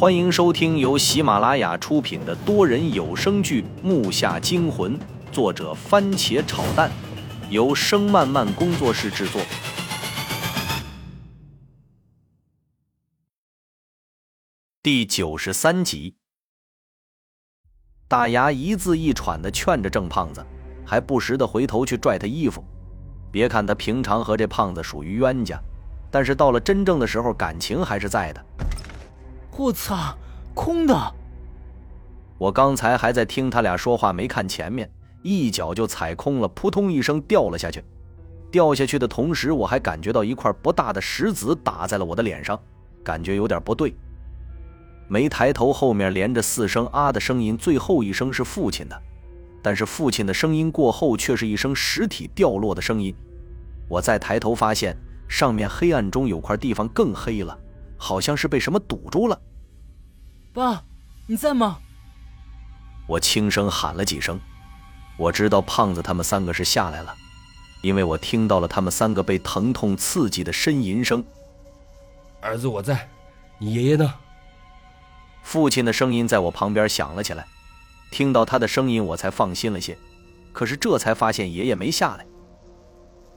欢迎收听由喜马拉雅出品的多人有声剧《木下惊魂》，作者番茄炒蛋，由声漫漫工作室制作。第九十三集，大牙一字一喘的劝着郑胖子，还不时的回头去拽他衣服。别看他平常和这胖子属于冤家，但是到了真正的时候，感情还是在的。我操，空的！我刚才还在听他俩说话，没看前面，一脚就踩空了，扑通一声掉了下去。掉下去的同时，我还感觉到一块不大的石子打在了我的脸上，感觉有点不对。没抬头，后面连着四声啊的声音，最后一声是父亲的，但是父亲的声音过后却是一声实体掉落的声音。我再抬头发现，上面黑暗中有块地方更黑了，好像是被什么堵住了。爸，你在吗？我轻声喊了几声。我知道胖子他们三个是下来了，因为我听到了他们三个被疼痛刺激的呻吟声。儿子，我在。你爷爷呢？父亲的声音在我旁边响了起来。听到他的声音，我才放心了些。可是这才发现爷爷没下来。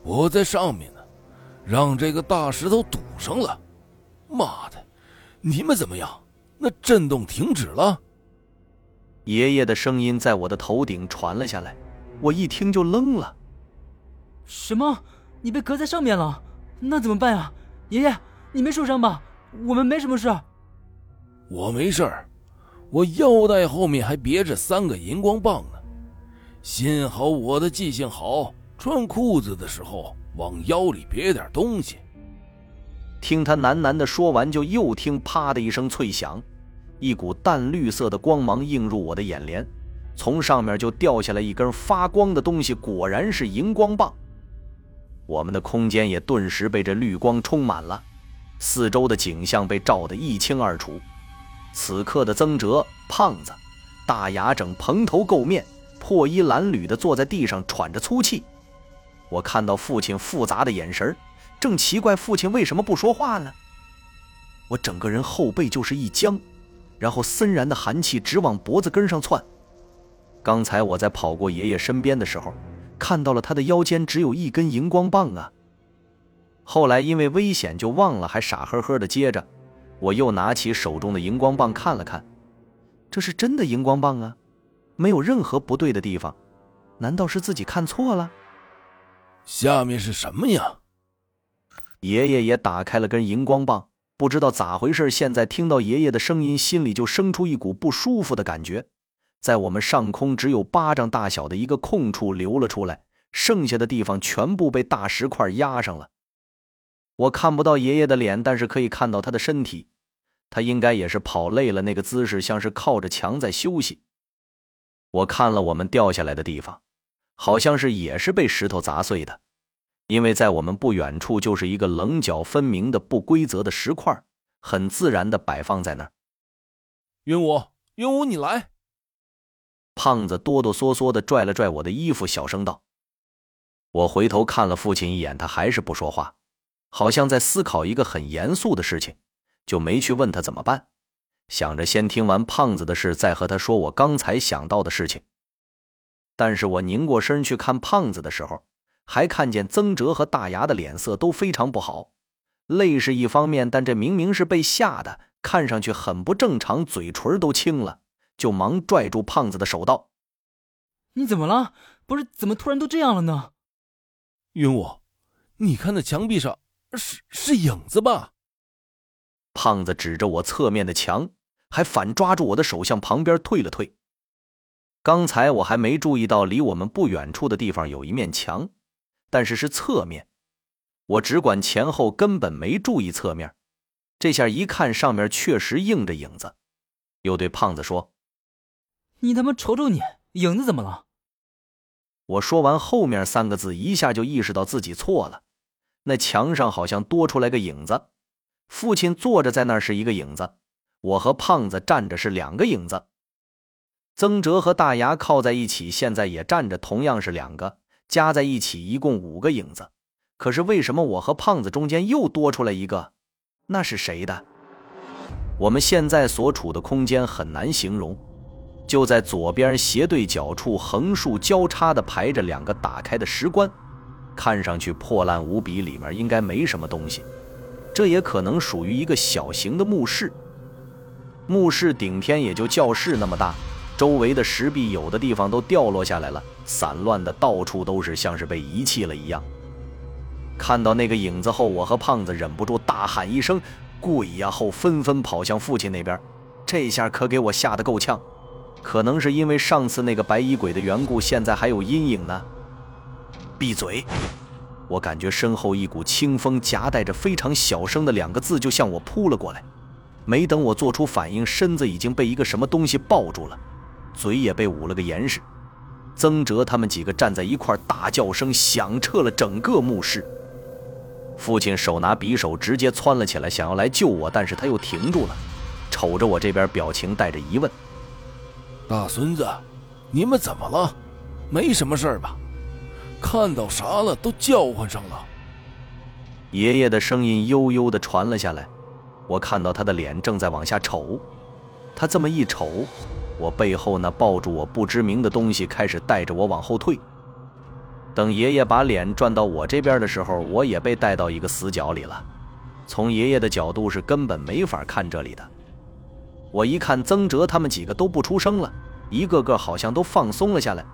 我在上面呢，让这个大石头堵上了。妈的，你们怎么样？那震动停止了。爷爷的声音在我的头顶传了下来，我一听就愣了。什么？你被隔在上面了？那怎么办呀？爷爷，你没受伤吧？我们没什么事。我没事儿，我腰带后面还别着三个荧光棒呢。幸好我的记性好，穿裤子的时候往腰里别点东西。听他喃喃的说完，就又听啪的一声脆响。一股淡绿色的光芒映入我的眼帘，从上面就掉下来一根发光的东西，果然是荧光棒。我们的空间也顿时被这绿光充满了，四周的景象被照得一清二楚。此刻的曾哲、胖子、大牙整蓬头垢面、破衣褴褛地坐在地上喘着粗气。我看到父亲复杂的眼神，正奇怪父亲为什么不说话呢。我整个人后背就是一僵。然后森然的寒气直往脖子根上窜。刚才我在跑过爷爷身边的时候，看到了他的腰间只有一根荧光棒啊。后来因为危险就忘了，还傻呵呵的接着。我又拿起手中的荧光棒看了看，这是真的荧光棒啊，没有任何不对的地方。难道是自己看错了？下面是什么呀？爷爷也打开了根荧光棒。不知道咋回事，现在听到爷爷的声音，心里就生出一股不舒服的感觉。在我们上空只有巴掌大小的一个空处流了出来，剩下的地方全部被大石块压上了。我看不到爷爷的脸，但是可以看到他的身体，他应该也是跑累了，那个姿势像是靠着墙在休息。我看了我们掉下来的地方，好像是也是被石头砸碎的。因为在我们不远处就是一个棱角分明的不规则的石块，很自然的摆放在那儿。云武，云武，你来。胖子哆哆嗦嗦的拽了拽我的衣服，小声道：“我回头看了父亲一眼，他还是不说话，好像在思考一个很严肃的事情，就没去问他怎么办，想着先听完胖子的事，再和他说我刚才想到的事情。但是我拧过身去看胖子的时候。”还看见曾哲和大牙的脸色都非常不好，累是一方面，但这明明是被吓的，看上去很不正常，嘴唇都青了，就忙拽住胖子的手道：“你怎么了？不是怎么突然都这样了呢？”云武，你看那墙壁上是是影子吧？胖子指着我侧面的墙，还反抓住我的手向旁边退了退。刚才我还没注意到，离我们不远处的地方有一面墙。但是是侧面，我只管前后，根本没注意侧面。这下一看，上面确实映着影子。又对胖子说：“你他妈瞅瞅你，影子怎么了？”我说完后面三个字，一下就意识到自己错了。那墙上好像多出来个影子，父亲坐着在那儿是一个影子，我和胖子站着是两个影子，曾哲和大牙靠在一起，现在也站着，同样是两个。加在一起一共五个影子，可是为什么我和胖子中间又多出来一个？那是谁的？我们现在所处的空间很难形容，就在左边斜对角处，横竖交叉的排着两个打开的石棺，看上去破烂无比，里面应该没什么东西。这也可能属于一个小型的墓室。墓室顶天也就教室那么大，周围的石壁有的地方都掉落下来了，散乱的到处都是，像是被遗弃了一样。看到那个影子后，我和胖子忍不住大喊一声。鬼呀！后纷纷跑向父亲那边，这下可给我吓得够呛。可能是因为上次那个白衣鬼的缘故，现在还有阴影呢。闭嘴！我感觉身后一股清风夹带着非常小声的两个字就向我扑了过来。没等我做出反应，身子已经被一个什么东西抱住了，嘴也被捂了个严实。曾哲他们几个站在一块，大叫声响彻了整个墓室。父亲手拿匕首，直接窜了起来，想要来救我，但是他又停住了，瞅着我这边，表情带着疑问：“大孙子，你们怎么了？没什么事吧？看到啥了？都叫唤上了。”爷爷的声音悠悠地传了下来。我看到他的脸正在往下瞅，他这么一瞅，我背后那抱住我不知名的东西开始带着我往后退。等爷爷把脸转到我这边的时候，我也被带到一个死角里了。从爷爷的角度是根本没法看这里的。我一看曾哲他们几个都不出声了，一个个好像都放松了下来，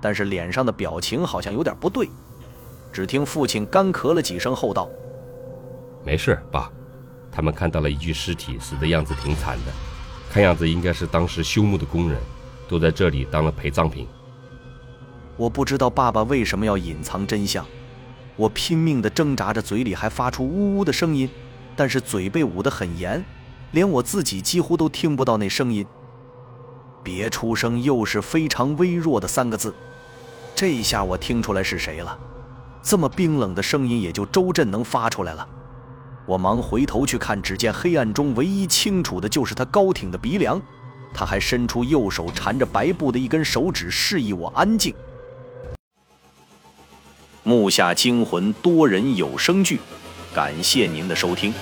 但是脸上的表情好像有点不对。只听父亲干咳了几声后道：“没事，爸。他们看到了一具尸体，死的样子挺惨的，看样子应该是当时修墓的工人，都在这里当了陪葬品。”我不知道爸爸为什么要隐藏真相，我拼命地挣扎着，嘴里还发出呜呜的声音，但是嘴被捂得很严，连我自己几乎都听不到那声音。别出声，又是非常微弱的三个字。这一下我听出来是谁了，这么冰冷的声音也就周震能发出来了。我忙回头去看，只见黑暗中唯一清楚的就是他高挺的鼻梁，他还伸出右手缠着白布的一根手指，示意我安静。木下惊魂多人有声剧，感谢您的收听，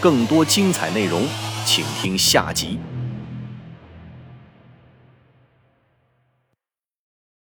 更多精彩内容，请听下集。